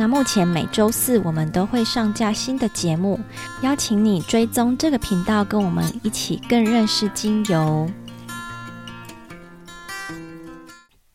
那目前每周四我们都会上架新的节目，邀请你追踪这个频道，跟我们一起更认识精油。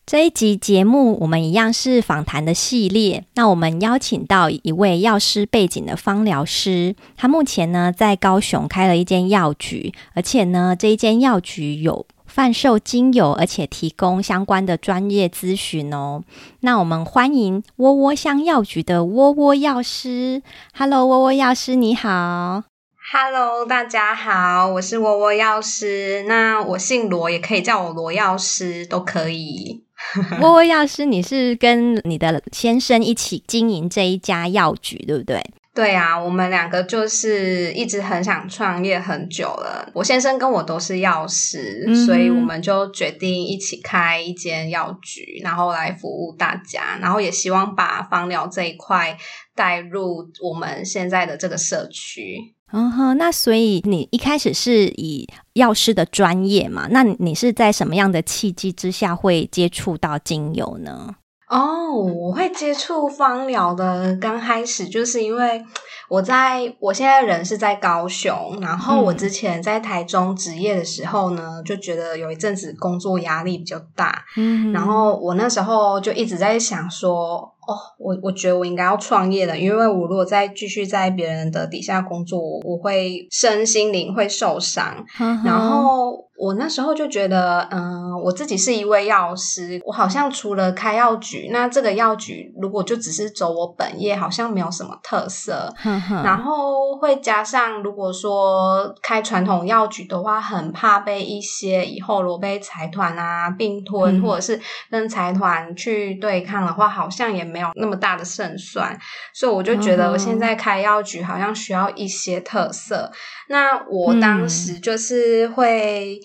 这一集节目我们一样是访谈的系列，那我们邀请到一位药师背景的芳疗师，他目前呢在高雄开了一间药局，而且呢这一间药局有。贩售精油，而且提供相关的专业咨询哦。那我们欢迎窝窝香药局的窝窝药师。Hello，窝窝药师你好。Hello，大家好，我是窝窝药师。那我姓罗，也可以叫我罗药师，都可以。窝窝药师，你是跟你的先生一起经营这一家药局，对不对？对啊，我们两个就是一直很想创业很久了。我先生跟我都是药师，嗯、所以我们就决定一起开一间药局，然后来服务大家，然后也希望把芳疗这一块带入我们现在的这个社区。嗯哼，那所以你一开始是以药师的专业嘛？那你是在什么样的契机之下会接触到精油呢？哦，我会接触芳疗的，刚开始就是因为我在我现在人是在高雄，然后我之前在台中职业的时候呢，就觉得有一阵子工作压力比较大，嗯，然后我那时候就一直在想说。哦，我我觉得我应该要创业了，因为我如果再继续在别人的底下工作，我会身心灵会受伤。然后我那时候就觉得，嗯、呃，我自己是一位药师，我好像除了开药局，那这个药局如果就只是走我本业，好像没有什么特色。然后会加上，如果说开传统药局的话，很怕被一些以后如果被财团啊并吞，嗯、或者是跟财团去对抗的话，好像也没。没有那么大的胜算，所以我就觉得我现在开药局好像需要一些特色。嗯、那我当时就是会、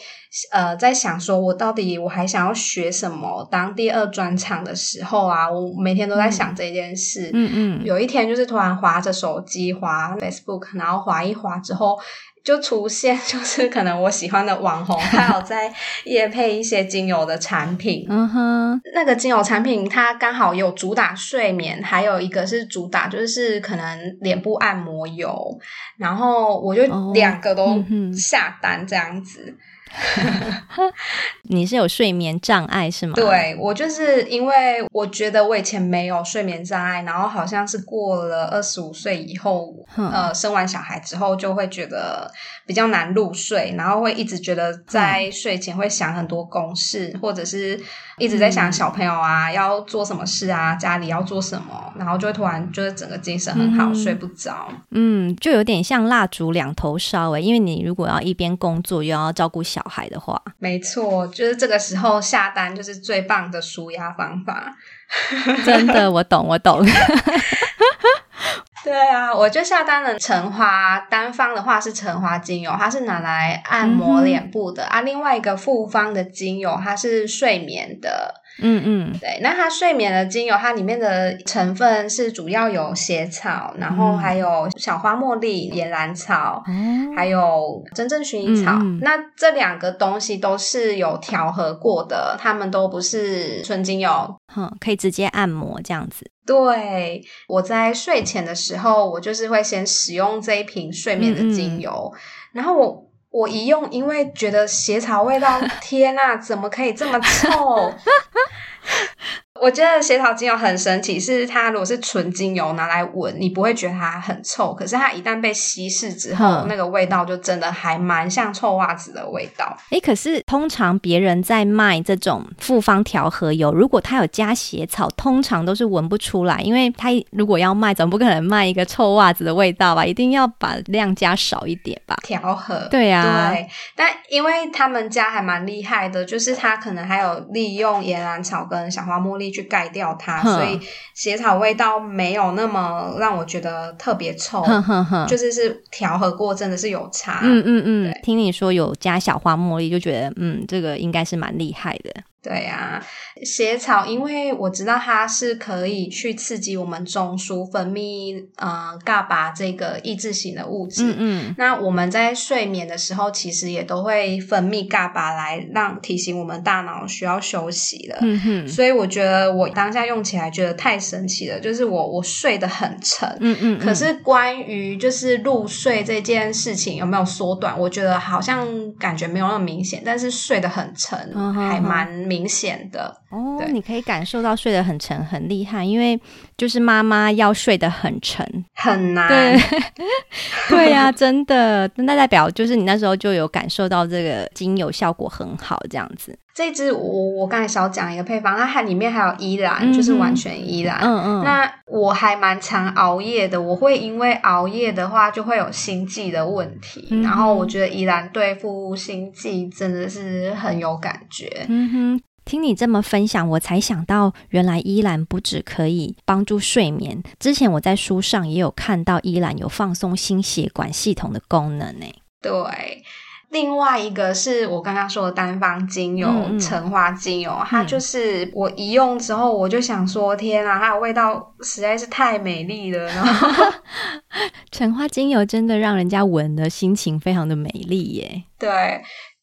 嗯、呃在想说，我到底我还想要学什么？当第二专长的时候啊，我每天都在想这件事。嗯嗯，有一天就是突然滑着手机滑 Facebook，然后滑一滑之后。就出现，就是可能我喜欢的网红，他有在夜配一些精油的产品。嗯哼，那个精油产品，它刚好有主打睡眠，还有一个是主打就是可能脸部按摩油，然后我就两个都下单这样子。你是有睡眠障碍是吗？对，我就是因为我觉得我以前没有睡眠障碍，然后好像是过了二十五岁以后，嗯、呃，生完小孩之后就会觉得比较难入睡，然后会一直觉得在睡前会想很多公事，嗯、或者是一直在想小朋友啊、嗯、要做什么事啊，家里要做什么，然后就会突然就是整个精神很好，嗯、睡不着。嗯，就有点像蜡烛两头烧诶，因为你如果要一边工作又要照顾小孩的话，没错，就是这个时候下单就是最棒的舒压方法。真的，我懂，我懂。对啊，我就下单了橙花，单方的话是橙花精油，它是拿来按摩脸部的、嗯、啊。另外一个复方的精油，它是睡眠的。嗯嗯，对，那它睡眠的精油，它里面的成分是主要有血草，然后还有小花茉莉、岩兰草，嗯、还有真正薰衣草。嗯、那这两个东西都是有调和过的，它们都不是纯精油，哼，可以直接按摩这样子。对，我在睡前的时候，我就是会先使用这一瓶睡眠的精油，然后我。我一用，因为觉得鞋草味道，天呐，怎么可以这么臭？我觉得血草精油很神奇，是它如果是纯精油拿来闻，你不会觉得它很臭。可是它一旦被稀释之后，嗯、那个味道就真的还蛮像臭袜子的味道。诶、欸，可是通常别人在卖这种复方调和油，如果它有加血草，通常都是闻不出来，因为它如果要卖，总不可能卖一个臭袜子的味道吧？一定要把量加少一点吧？调和，对呀、啊，对。但因为他们家还蛮厉害的，就是他可能还有利用岩兰草跟小花茉莉。力去盖掉它，所以血草味道没有那么让我觉得特别臭，就是是调和过，真的是有差。嗯嗯嗯，听你说有加小花茉莉，就觉得嗯，这个应该是蛮厉害的。对呀、啊，血草，因为我知道它是可以去刺激我们中枢分泌呃 GABA 这个抑制型的物质。嗯嗯。那我们在睡眠的时候，其实也都会分泌 GABA 来让提醒我们大脑需要休息了。嗯哼。所以我觉得我当下用起来觉得太神奇了，就是我我睡得很沉。嗯，嗯嗯。可是关于就是入睡这件事情有没有缩短，我觉得好像感觉没有那么明显，但是睡得很沉，还蛮。明显的哦，你可以感受到睡得很沉，很厉害，因为就是妈妈要睡得很沉很难，对 对呀、啊，真的，那代表就是你那时候就有感受到这个精油效果很好，这样子。这支我我刚才少讲一个配方，它还里面还有依兰，嗯、就是完全依兰。嗯嗯。那我还蛮常熬夜的，我会因为熬夜的话就会有心悸的问题，嗯、然后我觉得依兰对付心悸真的是很有感觉。嗯哼。听你这么分享，我才想到，原来依兰不只可以帮助睡眠。之前我在书上也有看到，依兰有放松心血管系统的功能呢。对，另外一个是我刚刚说的单方精油，橙花精油，它就是我一用之后，我就想说，天啊，它的味道实在是太美丽了。然后，橙花精油真的让人家闻的心情非常的美丽耶。对。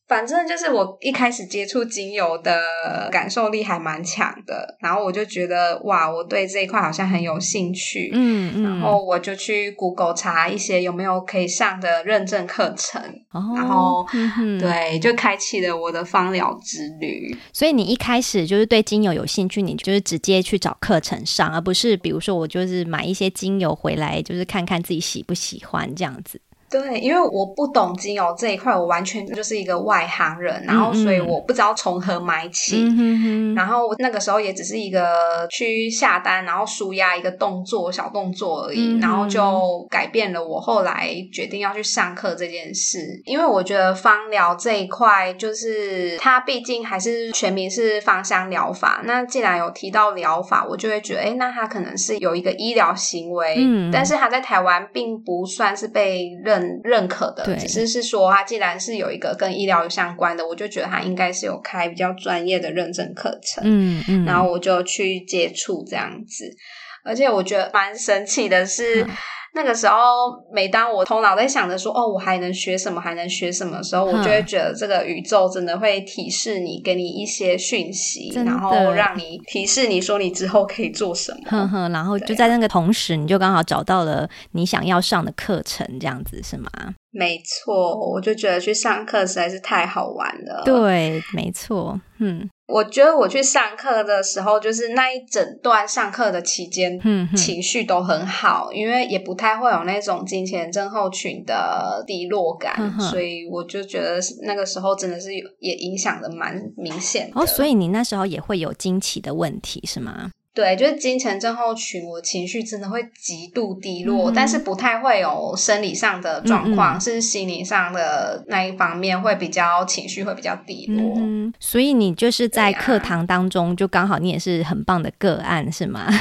反正就是我一开始接触精油的感受力还蛮强的，然后我就觉得哇，我对这一块好像很有兴趣，嗯嗯，然后我就去 Google 查一些有没有可以上的认证课程，哦、然后、嗯、对，就开启了我的芳疗之旅。所以你一开始就是对精油有兴趣，你就是直接去找课程上，而不是比如说我就是买一些精油回来，就是看看自己喜不喜欢这样子。对，因为我不懂精油这一块，我完全就是一个外行人，然后所以我不知道从何买起。嗯哼哼。然后那个时候也只是一个去下单，然后舒压一个动作，小动作而已，嗯。然后就改变了我后来决定要去上课这件事。因为我觉得芳疗这一块，就是它毕竟还是全名是芳香疗法。那既然有提到疗法，我就会觉得，哎，那它可能是有一个医疗行为，嗯。但是它在台湾并不算是被认。认可的，只是是说，他既然是有一个跟医疗相关的，我就觉得他应该是有开比较专业的认证课程，嗯嗯，然后我就去接触这样子，而且我觉得蛮神奇的是。嗯那个时候，每当我头脑在想着说“哦，我还能学什么，还能学什么”的时候，我就会觉得这个宇宙真的会提示你，给你一些讯息，然后让你提示你说你之后可以做什么。呵呵，然后就在那个同时，你就刚好找到了你想要上的课程，这样子是吗？没错，我就觉得去上课实在是太好玩了。对，没错，嗯。我觉得我去上课的时候，就是那一整段上课的期间，嗯，情绪都很好，因为也不太会有那种金钱症候群的低落感，嗯、所以我就觉得那个时候真的是有也影响的蛮明显的。哦，所以你那时候也会有惊奇的问题是吗？对，就是金钱症候群，我情绪真的会极度低落，嗯、但是不太会有生理上的状况，嗯、是心理上的那一方面会比较情绪会比较低落。嗯、所以你就是在课堂当中，就刚好你也是很棒的个案，是吗？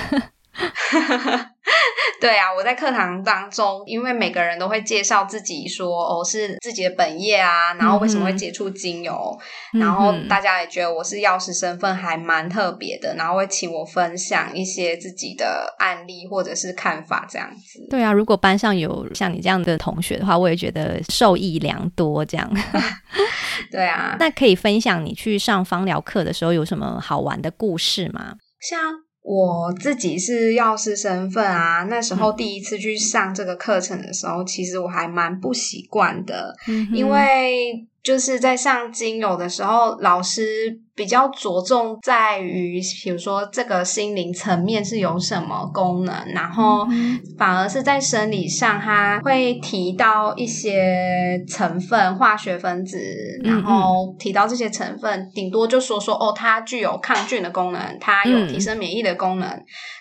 对啊，我在课堂当中，因为每个人都会介绍自己说，哦，是自己的本业啊，然后为什么会接触精油，嗯、然后大家也觉得我是药师身份还蛮特别的，然后会请我分享一些自己的案例或者是看法这样子。对啊，如果班上有像你这样的同学的话，我也觉得受益良多。这样，对啊，那可以分享你去上芳疗课的时候有什么好玩的故事吗？像。我自己是药师身份啊，那时候第一次去上这个课程的时候，嗯、其实我还蛮不习惯的，嗯、因为就是在上精油的时候，老师。比较着重在于，比如说这个心灵层面是有什么功能，然后反而是在生理上，它会提到一些成分、化学分子，然后提到这些成分，顶多就说说哦，它具有抗菌的功能，它有提升免疫的功能，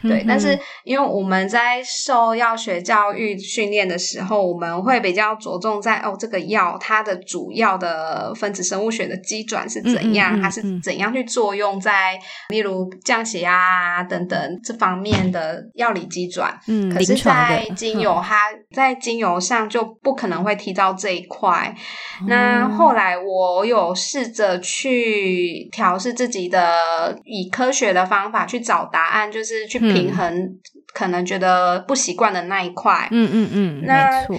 对。但是因为我们在受药学教育训练的时候，我们会比较着重在哦，这个药它的主要的的分子生物学的基转是怎样，它是怎样去作用在例如降血压啊等等这方面的药理机转。嗯，可是，在精油它在精油上就不可能会提到这一块。嗯、那后来我有试着去调试自己的，以科学的方法去找答案，就是去平衡。嗯可能觉得不习惯的那一块，嗯嗯嗯，那没错，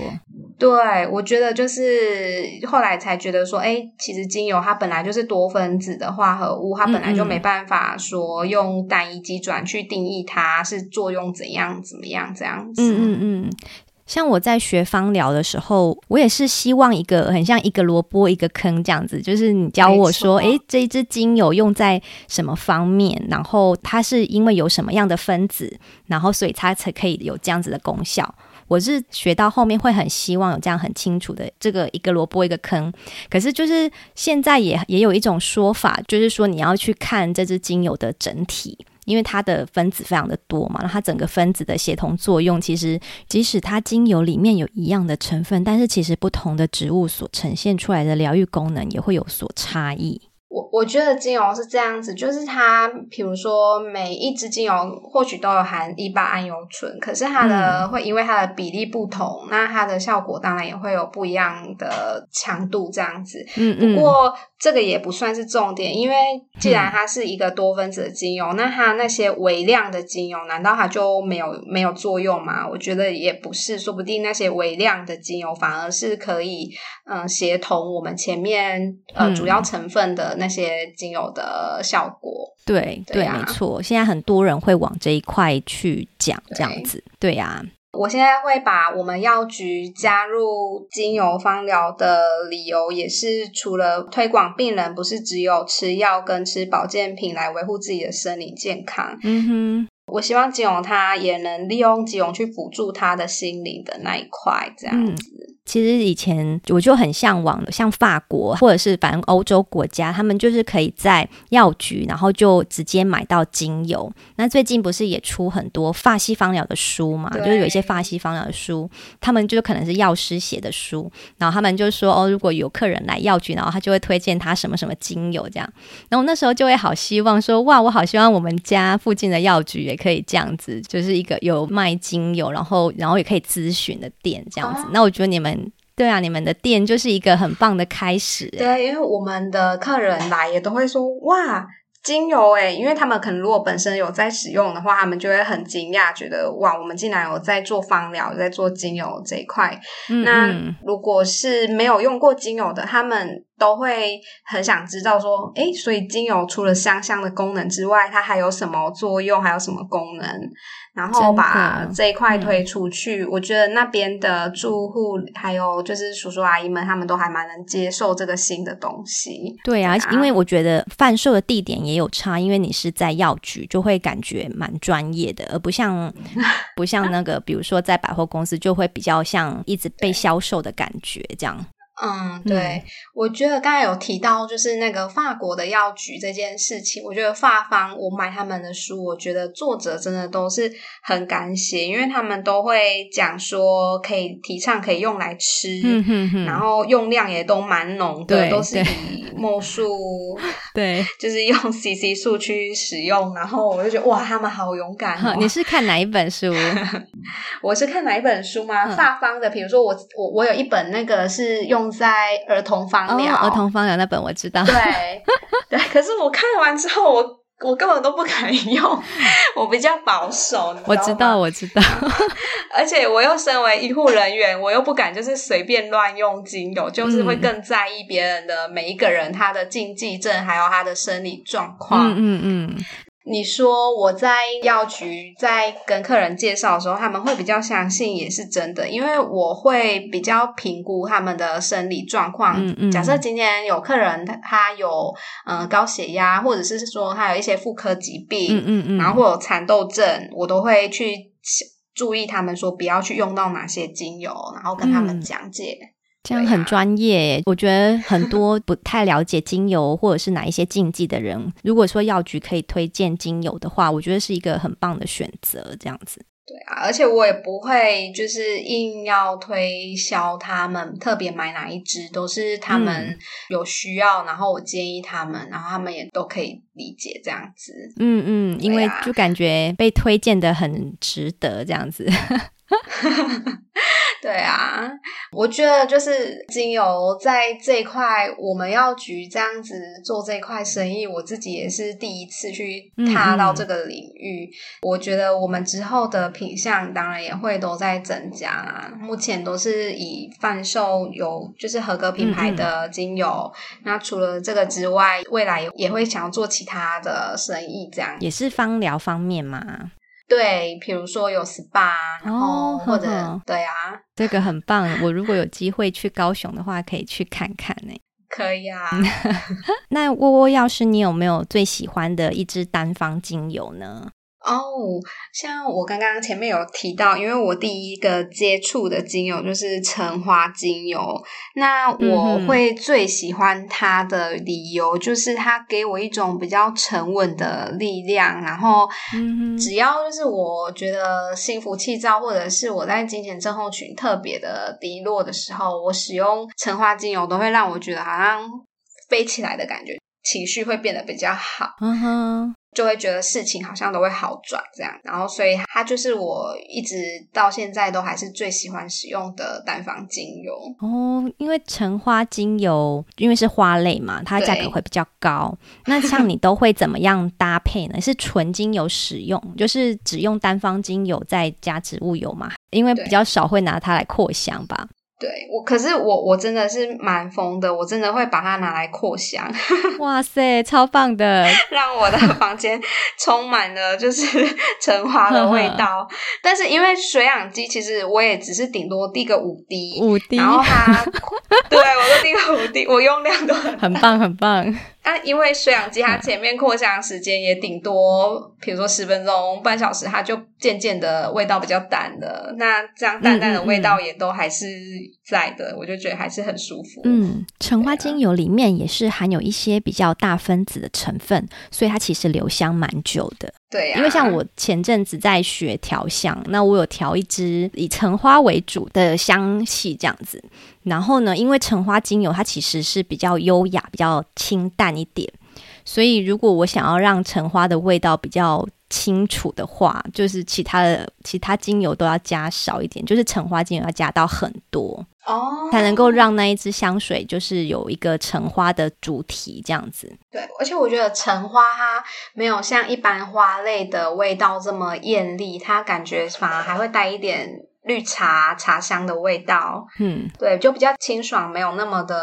对，我觉得就是后来才觉得说，哎，其实精油它本来就是多分子的化合物，它本来就没办法说用单一基转去定义它是作用怎样怎么样这样子，嗯嗯嗯。像我在学芳疗的时候，我也是希望一个很像一个萝卜一个坑这样子，就是你教我说，诶，这一支精油用在什么方面，然后它是因为有什么样的分子，然后所以它才可以有这样子的功效。我是学到后面会很希望有这样很清楚的这个一个萝卜一个坑。可是就是现在也也有一种说法，就是说你要去看这支精油的整体。因为它的分子非常的多嘛，那它整个分子的协同作用，其实即使它精油里面有一样的成分，但是其实不同的植物所呈现出来的疗愈功能也会有所差异。我我觉得精油是这样子，就是它，比如说每一支精油或许都有含一八胺油醇，可是它的、嗯、会因为它的比例不同，那它的效果当然也会有不一样的强度这样子。嗯嗯。不过这个也不算是重点，因为既然它是一个多分子的精油，嗯、那它那些微量的精油难道它就没有没有作用吗？我觉得也不是，说不定那些微量的精油反而是可以嗯、呃、协同我们前面呃主要成分的。那些精油的效果，对对，对啊，没错。现在很多人会往这一块去讲，这样子，对呀。对啊，我现在会把我们药局加入精油芳疗的理由，也是除了推广病人不是只有吃药跟吃保健品来维护自己的生理健康。嗯哼，我希望吉永他也能利用吉永去辅助他的心灵的那一块，这样子。嗯其实以前我就很向往，像法国或者是反正欧洲国家，他们就是可以在药局，然后就直接买到精油。那最近不是也出很多法西方疗的书嘛？就是有一些法西方疗的书，他们就可能是药师写的书，然后他们就说哦，如果有客人来药局，然后他就会推荐他什么什么精油这样。然后那时候就会好希望说，哇，我好希望我们家附近的药局也可以这样子，就是一个有卖精油，然后然后也可以咨询的店这样子。那我觉得你们。对啊，你们的店就是一个很棒的开始。对，因为我们的客人来也都会说哇，精油诶，因为他们可能如果本身有在使用的话，他们就会很惊讶，觉得哇，我们竟然有在做芳疗，在做精油这一块。嗯嗯。那如果是没有用过精油的，他们都会很想知道说，诶，所以精油除了香香的功能之外，它还有什么作用，还有什么功能？然后把这一块推出去，嗯、我觉得那边的住户还有就是叔叔阿姨们，他们都还蛮能接受这个新的东西。对啊，对啊，因为我觉得贩售的地点也有差，因为你是在药局，就会感觉蛮专业的，而不像 不像那个，比如说在百货公司，就会比较像一直被销售的感觉这样。嗯，对，嗯、我觉得刚才有提到就是那个法国的药局这件事情，我觉得法方我买他们的书，我觉得作者真的都是很敢写，因为他们都会讲说可以提倡可以用来吃，嗯、哼哼。然后用量也都蛮浓的，对都是以墨数，对，就是用 CC 数去使用，然后我就觉得哇，他们好勇敢哦。你是看哪一本书？我是看哪一本书吗？大方的，比如说我我我有一本那个是用。在儿童方疗，儿童方疗那本我知道。对对，可是我看完之后，我我根本都不敢用，我比较保守。我知道，我知道。而且我又身为医护人员，我又不敢就是随便乱用精油，就是会更在意别人的每一个人他的禁忌症，还有他的生理状况。嗯嗯嗯。你说我在药局在跟客人介绍的时候，他们会比较相信也是真的，因为我会比较评估他们的生理状况。嗯嗯。假设今天有客人他他有呃高血压，或者是说他有一些妇科疾病，嗯嗯嗯，然后会有蚕豆症，我都会去注意他们说不要去用到哪些精油，然后跟他们讲解。嗯这样很专业，啊、我觉得很多不太了解精油或者是哪一些禁忌的人，如果说药局可以推荐精油的话，我觉得是一个很棒的选择。这样子，对啊，而且我也不会就是硬要推销他们特别买哪一支，都是他们有需要，嗯、然后我建议他们，然后他们也都可以理解这样子。嗯嗯，因为就感觉被推荐的很值得这样子。对啊，我觉得就是精油在这一块，我们药局这样子做这一块生意，我自己也是第一次去踏到这个领域。嗯嗯，我觉得我们之后的品相当然也会都在增加啦。目前都是以贩售有就是合格品牌的精油。那除了这个之外，未来也会想要做其他的生意，这样也是芳疗方面嘛。对，比如说有 SPA，然后或者、哦、对啊，这个很棒。我如果有机会去高雄的话，可以去看看呢。可以啊。那窝窝要是，你有没有最喜欢的一支单方精油呢？哦，oh, 像我刚刚前面有提到，因为我第一个接触的精油就是橙花精油，那我会最喜欢它的理由就是它给我一种比较沉稳的力量，然后只要就是我觉得心浮气躁，或者是我在金钱症候群特别的低落的时候，我使用橙花精油都会让我觉得好像飞起来的感觉，情绪会变得比较好。嗯哼。就会觉得事情好像都会好转这样，然后所以它就是我一直到现在都还是最喜欢使用的单方精油哦。因为橙花精油因为是花类嘛，它价格会比较高。那像你都会怎么样搭配呢？是纯精油使用，就是只用单方精油再加植物油嘛？因为比较少会拿它来扩香吧。对我，可是我我真的是蛮疯的，我真的会把它拿来扩香。哇塞，超棒的，让我的房间充满了就是 橙花的味道。但是因为水氧机，其实我也只是顶多滴个五滴，五滴，然后它，对我都滴个五滴，我用量都很很棒，很棒。那、啊、因为水氧机它前面扩香时间也顶多，比如说十分钟、半小时，它就渐渐的味道比较淡了。那这样淡淡的味道也都还是在的，嗯嗯嗯，我就觉得还是很舒服。嗯，橙花精油里面也是含有一些比较大分子的成分，所以它其实留香蛮久的。对、啊，因为像我前阵子在学调香，那我有调一支以橙花为主的香气这样子。然后呢，因为橙花精油它其实是比较优雅、比较清淡一点，所以如果我想要让橙花的味道比较清楚的话，就是其他的其他精油都要加少一点，就是橙花精油要加到很多哦，才能够让那一支香水就是有一个橙花的主题这样子。对，而且我觉得橙花它没有像一般花类的味道这么艳丽，它感觉反而还会带一点绿茶茶香的味道。嗯，对，就比较清爽，没有那么的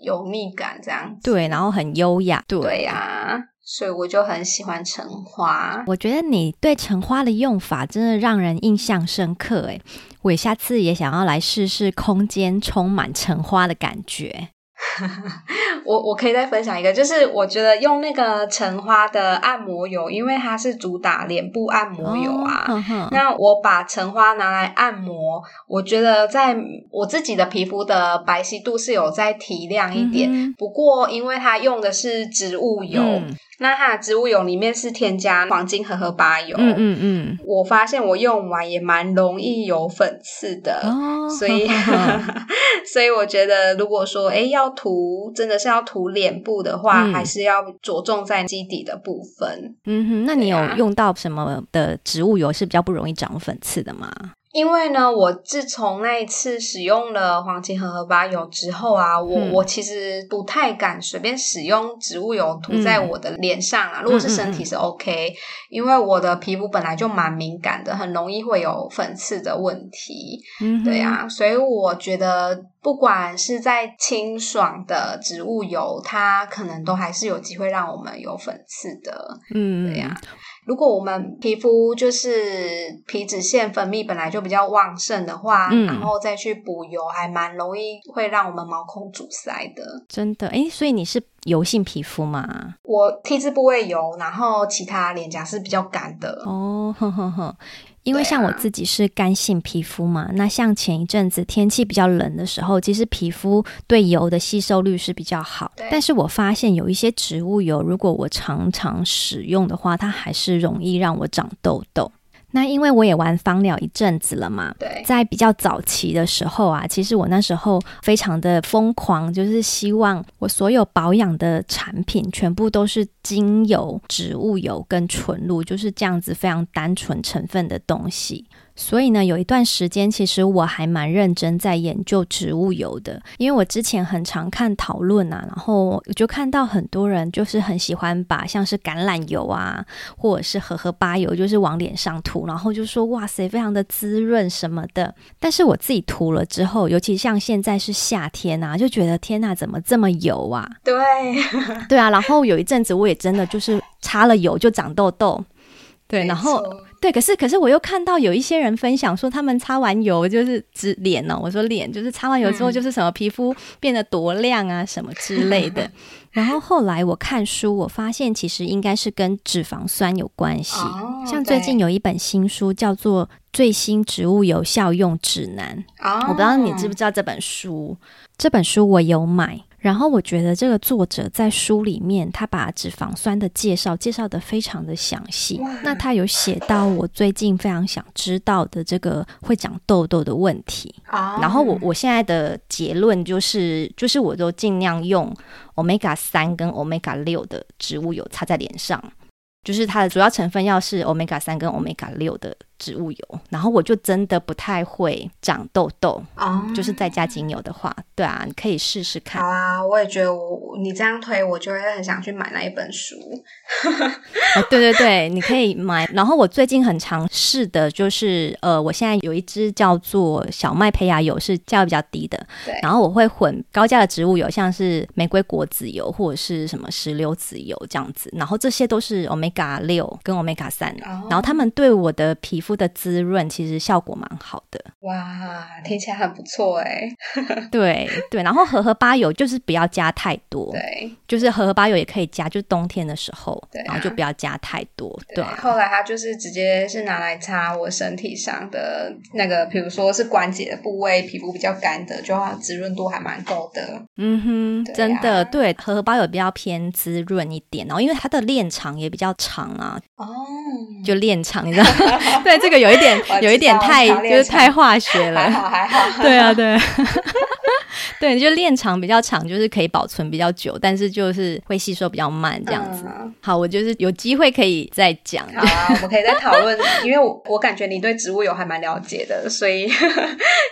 油腻感这样子。对，然后很优雅。对呀。啊。所以我就很喜欢橙花。我觉得你对橙花的用法真的让人印象深刻诶，我下次也想要来试试空间充满橙花的感觉。我我可以再分享一个，就是我觉得用那个橙花的按摩油，因为它是主打脸部按摩油啊。哦、呵呵，那我把橙花拿来按摩，我觉得在我自己的皮肤的白皙度是有再提亮一点。嗯、不过因为它用的是植物油。嗯那它的植物油里面是添加黄金荷荷巴油，嗯嗯嗯，我发现我用完也蛮容易有粉刺的，哦、所以 所以我觉得如果说诶要涂真的是要涂脸部的话，嗯、还是要着重在基底的部分。嗯哼，那你有用到什么的植物油是比较不容易长粉刺的吗？因为呢，我自从那一次使用了黄金和荷巴油之后啊，我、嗯、我其实不太敢随便使用植物油涂在我的脸上啊。嗯、如果是身体是 OK，因为我的皮肤本来就蛮敏感的，很容易会有粉刺的问题。嗯，对啊，所以我觉得不管是在清爽的植物油，它可能都还是有机会让我们有粉刺的。嗯，对呀。如果我们皮肤就是皮脂腺分泌本来就比较旺盛的话，嗯、然后再去补油，还蛮容易会让我们毛孔阻塞的。真的，诶，所以你是油性皮肤吗？我 T 字部位油，然后其他脸颊是比较干的。哦，呵呵呵。因为像我自己是干性皮肤嘛，啊、那像前一阵子天气比较冷的时候，其实皮肤对油的吸收率是比较好。但是我发现有一些植物油，如果我常常使用的话，它还是容易让我长痘痘。那因为我也玩芳疗一阵子了嘛，对，在比较早期的时候啊，其实我那时候非常的疯狂，就是希望我所有保养的产品全部都是精油、植物油跟纯露，就是这样子非常单纯成分的东西。所以呢，有一段时间，其实我还蛮认真在研究植物油的，因为我之前很常看讨论啊，然后我就看到很多人就是很喜欢把像是橄榄油啊，或者是荷荷巴油，就是往脸上涂，然后就说哇塞，非常的滋润什么的。但是我自己涂了之后，尤其像现在是夏天啊，就觉得天呐，怎么这么油啊？对，对啊。然后有一阵子，我也真的就是擦了油就长痘痘。对，然后对，可是可是我又看到有一些人分享说，他们擦完油就是指脸呢、哦。我说脸就是擦完油之后就是什么皮肤变得多亮啊，什么之类的。然后后来我看书，我发现其实应该是跟脂肪酸有关系。哦、像最近有一本新书叫做《最新植物油效用指南》，哦、我不知道你知不知道这本书。这本书我有买。然后我觉得这个作者在书里面，他把脂肪酸的介绍介绍的非常的详细。那他有写到我最近非常想知道的这个会长痘痘的问题。啊、然后我我现在的结论就是，就是我都尽量用 Omega 三跟 Omega 六的植物油擦在脸上。就是它的主要成分要是 Omega 三跟 Omega 六的植物油，然后我就真的不太会长痘痘哦。就是在加精油的话，对啊，你可以试试看。好啊，我也觉得我你这样推，我就会很想去买那一本书。哦，对对对，你可以买。然后我最近很尝试的就是，呃，我现在有一支叫做小麦胚芽油，是价位比较低的。对。然后我会混高价的植物油，像是玫瑰果籽油或者是什么石榴籽油这样子。然后这些都是 Omega。Omega 六跟 Omega 三，然后他们对我的皮肤的滋润其实效果蛮好的。哇，听起来很不错哎。对对，然后荷荷巴油就是不要加太多，对，就是荷荷巴油也可以加，就是冬天的时候，对啊，然后就不要加太多。对，后来它就是直接是拿来擦我身体上的那个，比如说是关节的部位，皮肤比较干的，就滋润度还蛮够的。嗯哼，真的对，荷荷巴油比较偏滋润一点，然后因为它的链长也比较。长啊，哦，就链长，你知道？对，这个有一点，有一点太，就是太化学了。还好，还好。对啊，对，对，就练长比较长，就是可以保存比较久，但是就是会吸收比较慢，这样子。好，我就是有机会可以再讲。好啊，我们可以再讨论，因为我我感觉你对植物油还蛮了解的，所以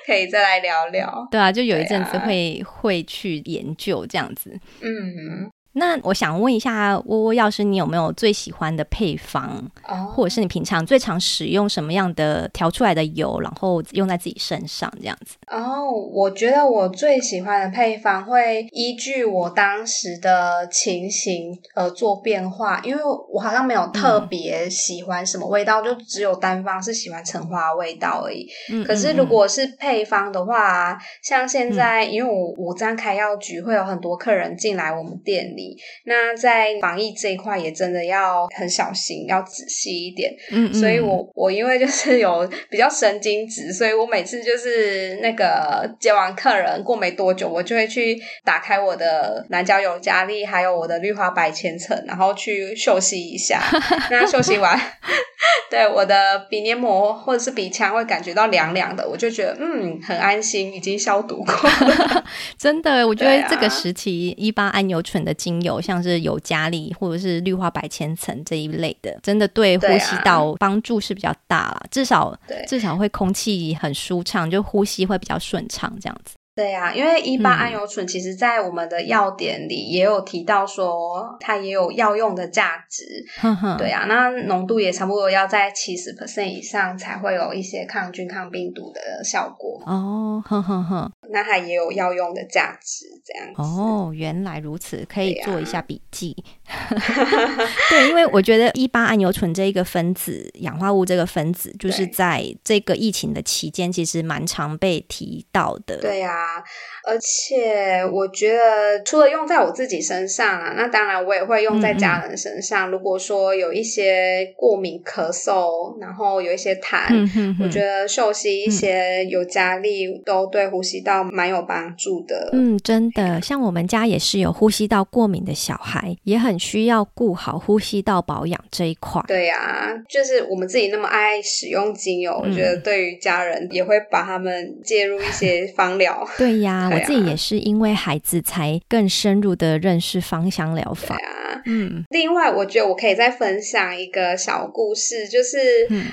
可以再来聊聊。对啊，就有一阵子会会去研究这样子。嗯。那我想问一下，窝窝药师，你有没有最喜欢的配方，oh. 或者是你平常最常使用什么样的调出来的油，然后用在自己身上这样子？哦，oh, 我觉得我最喜欢的配方会依据我当时的情形而做变化，因为我好像没有特别喜欢什么味道，嗯、就只有单方是喜欢橙花味道而已。嗯，可是如果是配方的话，嗯、像现在，嗯、因为我我这样开药局会有很多客人进来我们店里。那在防疫这一块也真的要很小心，要仔细一点。嗯，嗯，所以我我因为就是有比较神经质，所以我每次就是那个接完客人过没多久，我就会去打开我的南郊尤加利，还有我的绿花白千层，然后去休息一下。那休息完，对我的鼻黏膜或者是鼻腔会感觉到凉凉的，我就觉得嗯很安心，已经消毒过了。真的，我觉得这个时期一八安油醇的精油像是尤加利或者是绿花白千层这一类的，真的对呼吸道帮助是比较大啦，至少至少会空气很舒畅，就呼吸会比较顺畅这样子。对呀、啊，因为一八安油醇其实在我们的药典里也有提到说，它也有药用的价值。呵呵对啊，那浓度也差不多要在七十 percent 以上才会有一些抗菌抗病毒的效果。哦，呵呵呵，那它也有药用的价值，这样子。哦，原来如此，可以做一下笔记。对，因为我觉得一八安油醇这一个分子，氧化物这个分子，就是在这个疫情的期间，其实蛮常被提到的。对呀、啊。而且我觉得除了用在我自己身上啊，那当然我也会用在家人身上。如果说有一些过敏、咳嗽，然后有一些痰，我觉得嗅吸一些尤加利都对呼吸道蛮有帮助的。嗯，真的，像我们家也是有呼吸道过敏的小孩，也很需要顾好呼吸道保养这一块。对呀、啊，就是我们自己那么爱使用精油，嗯、我觉得对于家人也会把他们介入一些芳疗。对呀，啊、我自己也是因为孩子才更深入的认识芳香疗法。啊，嗯。另外，我觉得我可以再分享一个小故事，就是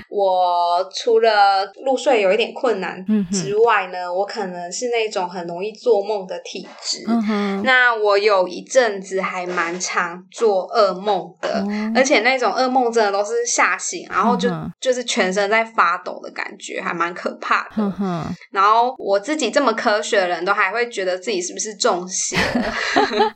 我除了入睡有一点困难之外呢，嗯、我可能是那种很容易做梦的体质。嗯、那我有一阵子还蛮常做噩梦的，嗯、而且那种噩梦真的都是吓醒，然后就、嗯、就是全身在发抖的感觉，还蛮可怕的。嗯、然后我自己这么科学的人都还会觉得自己是不是中邪了？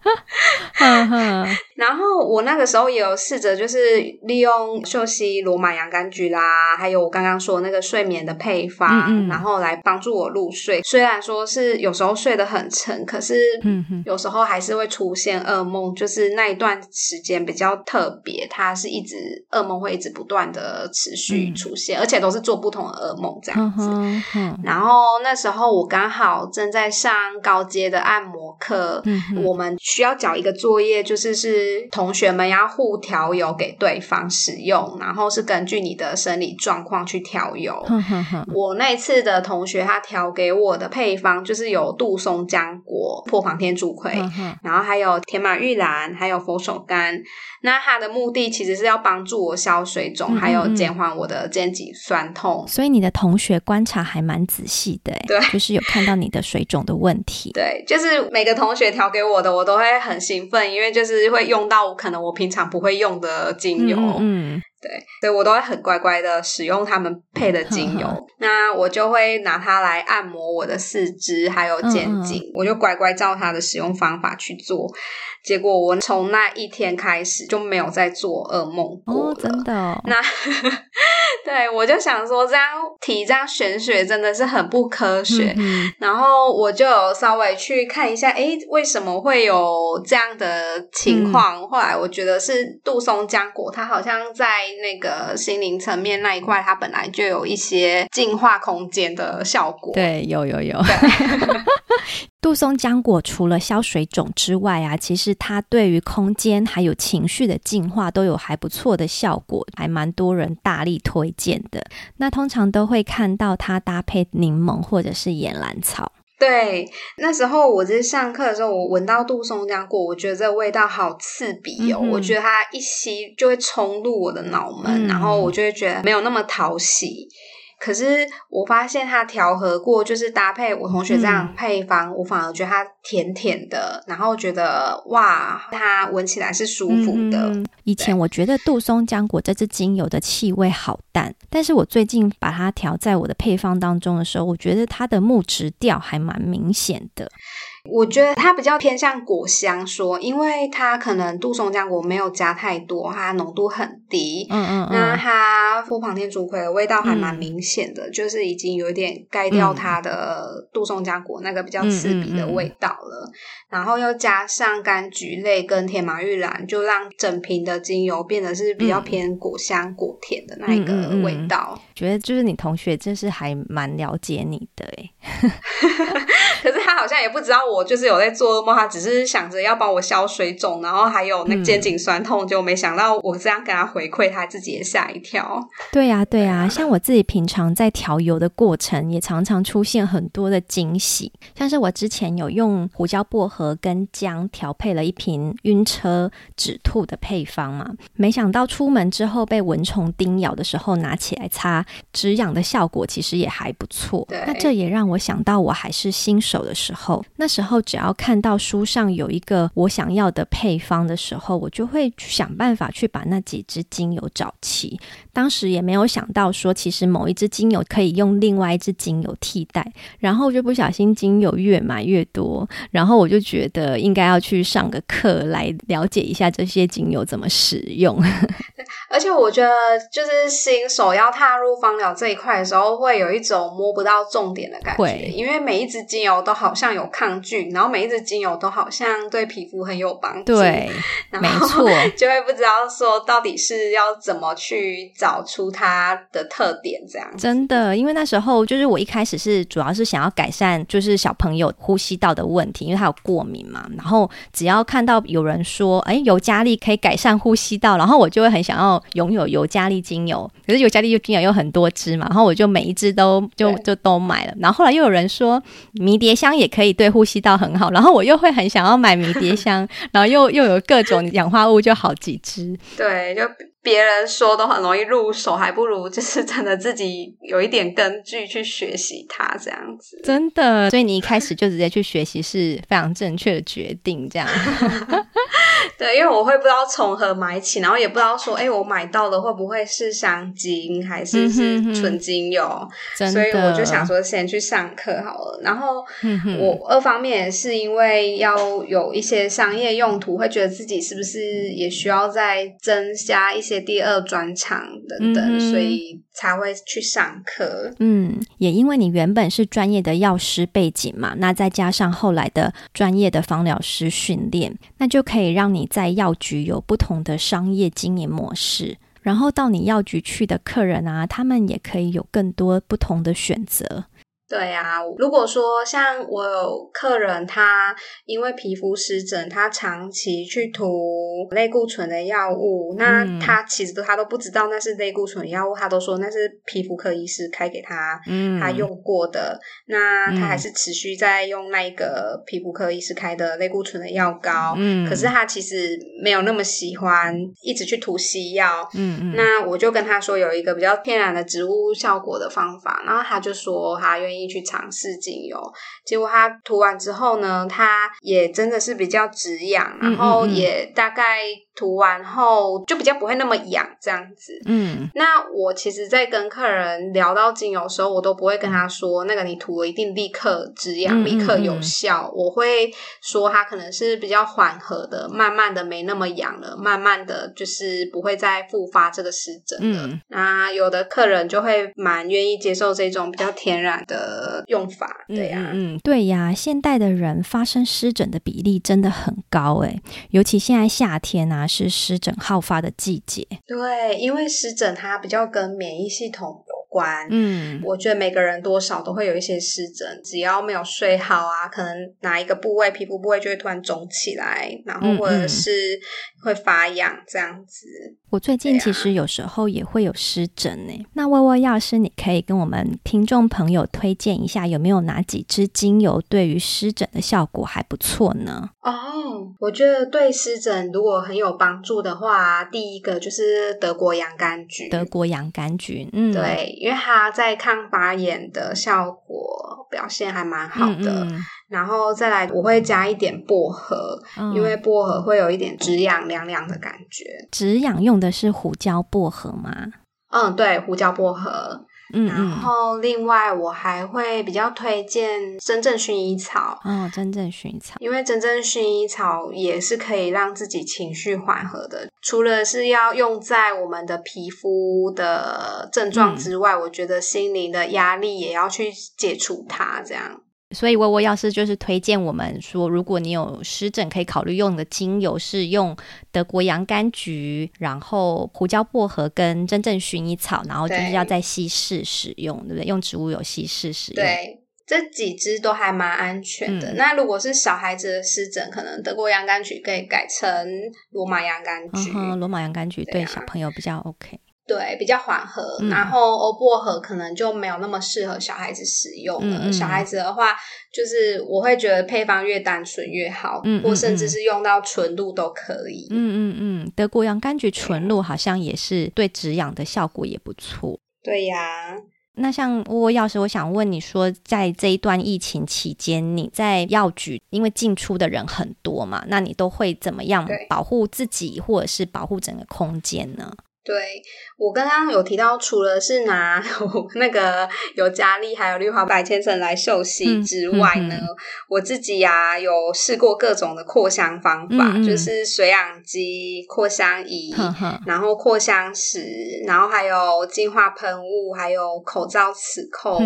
然后我那个时候也有试着，就是利用嗅吸罗马洋甘菊啦，还有我刚刚说的那个睡眠的配方，嗯嗯然后来帮助我入睡。虽然说是有时候睡得很沉，可是有时候还是会出现噩梦，就是那一段时间比较特别，它是一直噩梦会一直不断的持续出现，嗯、而且都是做不同的噩梦这样子。然后那时候我刚好正在上高阶的按摩课，嗯、我们需要交一个作业，就是是同学们要互调油给对方使用，然后是根据你的生理状况去调油。嗯、哼哼我那次的同学他调给我的配方就是有杜松浆果、破防天竺葵，然后还有天马玉兰，还有佛手柑。那它的目的其实是要帮助我消水肿，嗯、还有减缓我的肩颈酸痛。所以你的同学观察还蛮仔细的，对，就是有看到你的水肿的问题。对，就是每个同学调给我的，我都会很兴奋，因为就是会用到可能我平常不会用的精油。嗯。嗯对，所以我都会很乖乖的使用他们配的精油。那我就会拿它来按摩我的四肢，还有肩颈。我就乖乖照它的使用方法去做。结果我从那一天开始就没有再做噩梦过了。哦，真的哦。那 对，我就想说，这样提这样玄学真的是很不科学。然后我就稍微去看一下，诶，为什么会有这样的情况？嗯、后来我觉得是杜松浆果，它好像在那个心灵层面那一块，它本来就有一些净化空间的效果。对，有有有。对 杜松浆果除了消水肿之外啊，其实它对于空间还有情绪的净化都有还不错的效果，还蛮多人大力推荐的。那通常都会看到它搭配柠檬或者是岩兰草。对，那时候我在上课的时候，我闻到杜松浆果，我觉得这个味道好刺鼻哦。嗯、我觉得它一吸就会冲入我的脑门，嗯、然后我就会觉得没有那么讨喜。可是我发现它调和过，就是搭配我同学这样配方，嗯、我反而觉得它甜甜的，然后觉得哇，它闻起来是舒服的。嗯、以前我觉得杜松浆果这支精油的气味好淡，但是我最近把它调在我的配方当中的时候，我觉得它的木质调还蛮明显的。我觉得它比较偏向果香说，因为它可能杜松浆果没有加太多，它浓度很低。嗯嗯，嗯那它波旁天竺葵的味道还蛮明显的，嗯、就是已经有点盖掉它的杜松浆果那个比较刺鼻的味道了。然后又加上柑橘类跟天马玉兰，就让整瓶的精油变得是比较偏果香果甜的那一个味道。觉得就是你同学真是还蛮了解你的诶 可是他好像也不知道我就是有在做噩梦，他只是想着要帮我消水肿，然后还有那肩颈酸痛，就没想到我这样跟他回馈，他自己也吓一跳。对呀，对呀，像我自己平常在调油的过程，也常常出现很多的惊喜。像是我之前有用胡椒薄荷跟姜调配了一瓶晕车止吐的配方嘛，没想到出门之后被蚊虫叮咬的时候拿起来擦，止痒的效果其实也还不错。对那这也让我想到我还是新手的时候，那时候只要看到书上有一个我想要的配方的时候，我就会想办法去把那几支精油找齐。当时也没有想到说，其实某一支精油可以用另外一支精油替代，然后就不小心精油越买越多，然后我就觉得应该要去上个课来了解一下这些精油怎么使用。而且我觉得，就是新手要踏入芳疗这一块的时候，会有一种摸不到重点的感觉，因为每一支精油都好像有抗菌，然后每一支精油都好像对皮肤很有帮助，对，然后没错，就会不知道说到底是要怎么去找出它的特点，这样真的，因为那时候就是我一开始是主要是想要改善，就是小朋友呼吸道的问题，因为他有过敏嘛，然后只要看到有人说，哎，尤加利可以改善呼吸道，然后我就会很想要拥有尤加利精油，可是尤加利精油有很多支嘛，然后我就每一支都就就都买了。然后后来又有人说迷迭香也可以对呼吸道很好，然后我又会很想要买迷迭香，然后又又有各种氧化物，就好几支。对，就。别人说都很容易入手，还不如就是真的自己有一点根据去学习它这样子。真的，所以你一开始就直接去学习是非常正确的决定，这样。对，因为我会不知道从何买起，然后也不知道说，哎，我买到的会不会是香精还是是纯精油？嗯、哼哼所以我就想说，先去上课好了。然后我二方面也是因为要有一些商业用途，会觉得自己是不是也需要再增加一些。第二专长等等，嗯、所以才会去上课。嗯，也因为你原本是专业的药师背景嘛，那再加上后来的专业的芳疗师训练，那就可以让你在药局有不同的商业经营模式。然后到你药局去的客人啊，他们也可以有更多不同的选择。对啊，如果说像我有客人，他因为皮肤湿疹，他长期去涂类固醇的药物，那他其实都他都不知道那是类固醇药物，他都说那是皮肤科医师开给他，嗯，他用过的，那他还是持续在用那个皮肤科医师开的类固醇的药膏，嗯，可是他其实没有那么喜欢一直去涂西药，嗯嗯，那我就跟他说有一个比较天然的植物效果的方法，然后他就说他愿意。去尝试精油，结果他涂完之后呢，他也真的是比较止痒，然后也大概。涂完后就比较不会那么痒，这样子。嗯，那我其实，在跟客人聊到精油的时候，我都不会跟他说那个你涂了一定立刻止痒，嗯、立刻有效。嗯、我会说他可能是比较缓和的，慢慢的没那么痒了，慢慢的就是不会再复发这个湿疹了。嗯、那有的客人就会蛮愿意接受这种比较天然的用法。对呀、啊，嗯，对呀，现代的人发生湿疹的比例真的很高诶，尤其现在夏天啊。是湿疹好发的季节，对，因为湿疹它比较跟免疫系统有关。嗯，我觉得每个人多少都会有一些湿疹，只要没有睡好啊，可能哪一个部位、皮肤部位就会突然肿起来，然后或者是会发痒这样子。嗯嗯我最近其实有时候也会有湿疹呢。啊、那薇薇药师，你可以跟我们听众朋友推荐一下，有没有哪几支精油对于湿疹的效果还不错呢？哦，我觉得对湿疹如果很有帮助的话，第一个就是德国洋甘菊。德国洋甘菊，嗯，对，因为它在抗发炎的效果表现还蛮好的。嗯嗯然后再来，我会加一点薄荷，嗯、因为薄荷会有一点止痒凉凉的感觉。止痒用的是胡椒薄荷吗？嗯，对，胡椒薄荷。嗯，然后另外我还会比较推荐真正薰衣草。哦，真正薰衣草，因为真正薰衣草也是可以让自己情绪缓和的。除了是要用在我们的皮肤的症状之外，嗯、我觉得心灵的压力也要去解除它，这样。所以，薇薇药师就是推荐我们说，如果你有湿疹，可以考虑用的精油是用德国洋甘菊，然后胡椒薄荷跟真正薰衣草，然后就是要在稀释使用，对，不对？用植物油稀释使用。对，这几支都还蛮安全的。嗯、那如果是小孩子的湿疹，可能德国洋甘菊可以改成罗马洋甘菊。嗯罗马洋甘菊对小朋友比较 OK。对，比较缓和，嗯、然后欧薄荷可能就没有那么适合小孩子使用了。小孩子的话，就是我会觉得配方越单纯越好，嗯或甚至是用到纯露都可以。嗯嗯嗯，德国洋甘菊纯露好像也是对止痒的效果也不错。对呀，那像薇薇药师，我想问你说，在这一段疫情期间，你在药局，因为进出的人很多嘛，那你都会怎么样保护自己，或者是保护整个空间呢？对，我刚刚有提到，除了是拿那个尤加利还有氯化白千层来嗅息之外呢，嗯嗯嗯、我自己呀、啊、有试过各种的扩香方法，就是水氧机、扩香仪，呵呵然后扩香石，然后还有净化喷雾，还有口罩磁扣。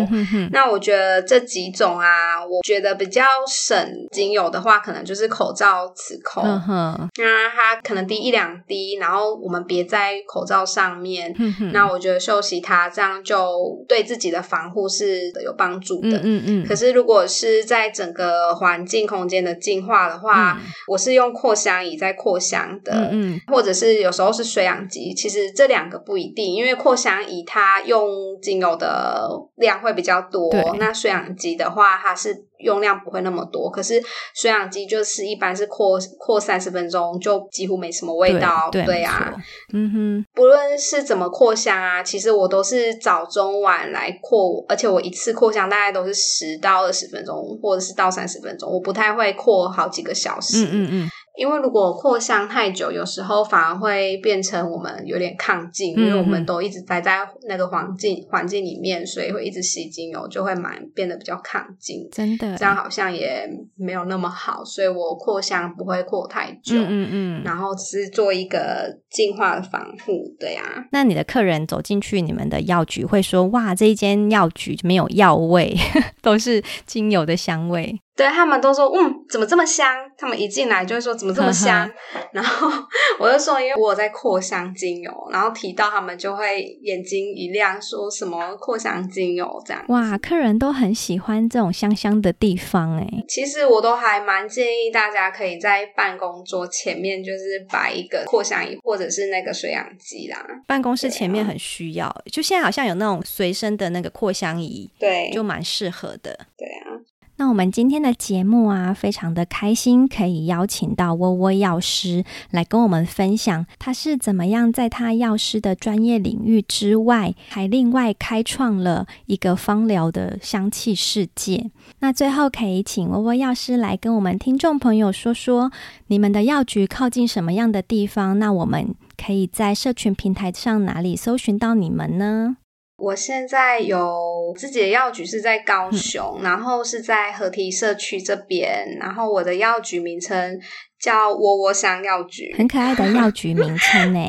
那我觉得这几种啊，我觉得比较省精油的话，可能就是口罩磁扣。嗯，那它可能滴一两滴，然后我们别在口罩。上面，嗯、哼那我觉得休息它这样就对自己的防护是有帮助的。嗯嗯。嗯，可是如果是在整个环境空间的净化的话，嗯、我是用扩香仪在扩香的，嗯，嗯或者是有时候是水氧机。其实这两个不一定，因为扩香仪它用精油的量会比较多，对那水氧机的话它是。用量不会那么多，可是水氧机就是一般是扩扩三十分钟就几乎没什么味道，对，对，对啊，嗯哼，不论是怎么扩香啊，其实我都是早中晚来扩，而且我一次扩香大概都是十到二十分钟，或者是到三十分钟，我不太会扩好几个小时，嗯嗯嗯。因为如果扩香太久，有时候反而会变成我们有点抗静，嗯、因为我们都一直待在那个环境环境里面，所以会一直吸精油，就会蛮变得比较抗静。真的，这样好像也没有那么好，所以我扩香不会扩太久，嗯嗯，嗯然后只是做一个净化的防护，对啊。那你的客人走进去你们的药局，会说哇，这一间药局没有药味，都是精油的香味。对，他们都说，嗯，怎么这么香？他们一进来就会说，怎么这么香？然后我就说，因为我在扩香精油，然后提到他们就会眼睛一亮，说什么扩香精油这样。哇，客人都很喜欢这种香香的地方哎。其实我都还蛮建议大家可以在办公桌前面就是摆一个扩香仪或者是那个水氧机啦。办公室前面很需要，就现在好像有那种随身的那个扩香仪，对，就蛮适合的。对啊。那我们今天的节目啊，非常的开心，可以邀请到窝窝药师来跟我们分享，他是怎么样在他药师的专业领域之外，还另外开创了一个芳疗的香气世界。那最后可以请窝窝药师来跟我们听众朋友说说，你们的药局靠近什么样的地方？那我们可以在社群平台上哪里搜寻到你们呢？我现在有自己的药局是在高雄，嗯、然后是在河堤社区这边，然后我的药局名称叫窝窝香药局，很可爱的 药局名称呢。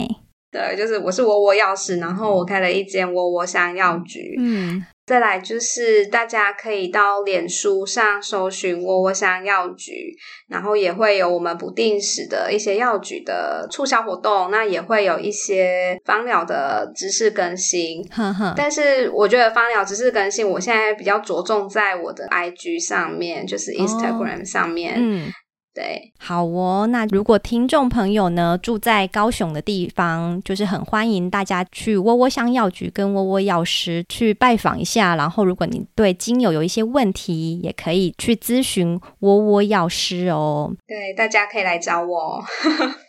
对，就是我是窝窝药师，然后我开了一间窝窝香药局。嗯。再来就是大家可以到脸书上搜寻窝窝香药局，然后也会有我们不定时的一些药局的促销活动，那也会有一些芳疗的知识更新。呵呵。但是我觉得芳疗知识更新，我现在比较着重在我的 IG 上面，就是 Instagram 上面。哦，嗯。对，好哦。那如果听众朋友呢，住在高雄的地方，就是很欢迎大家去窝窝香药局跟窝窝药师去拜访一下。然后，如果你对精油有一些问题，也可以去咨询窝窝药师哦。对，大家可以来找我。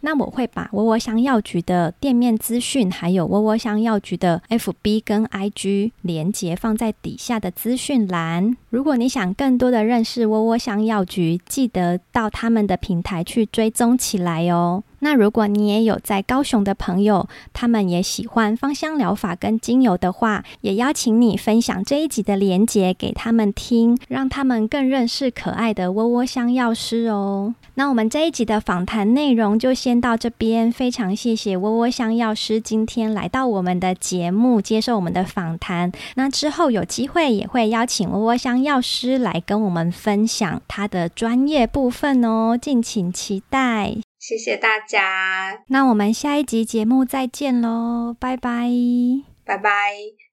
那我会把窝窝香药局的店面资讯，还有窝窝香药局的 FB 跟 IG 连结放在底下的资讯栏。如果你想更多的认识窝窝香药局，记得到他们的平台去追踪起来哦。那如果你也有在高雄的朋友，他们也喜欢芳香疗法跟精油的话，也邀请你分享这一集的连结给他们听，让他们更认识可爱的窝窝香药师哦。那我们这一集的访谈内容就先到这边，非常谢谢窝窝香药师今天来到我们的节目接受我们的访谈。那之后有机会也会邀请窝窝香药师来跟我们分享他的专业部分哦，敬请期待。谢谢大家，那我们下一集节目再见喽，拜拜，拜拜。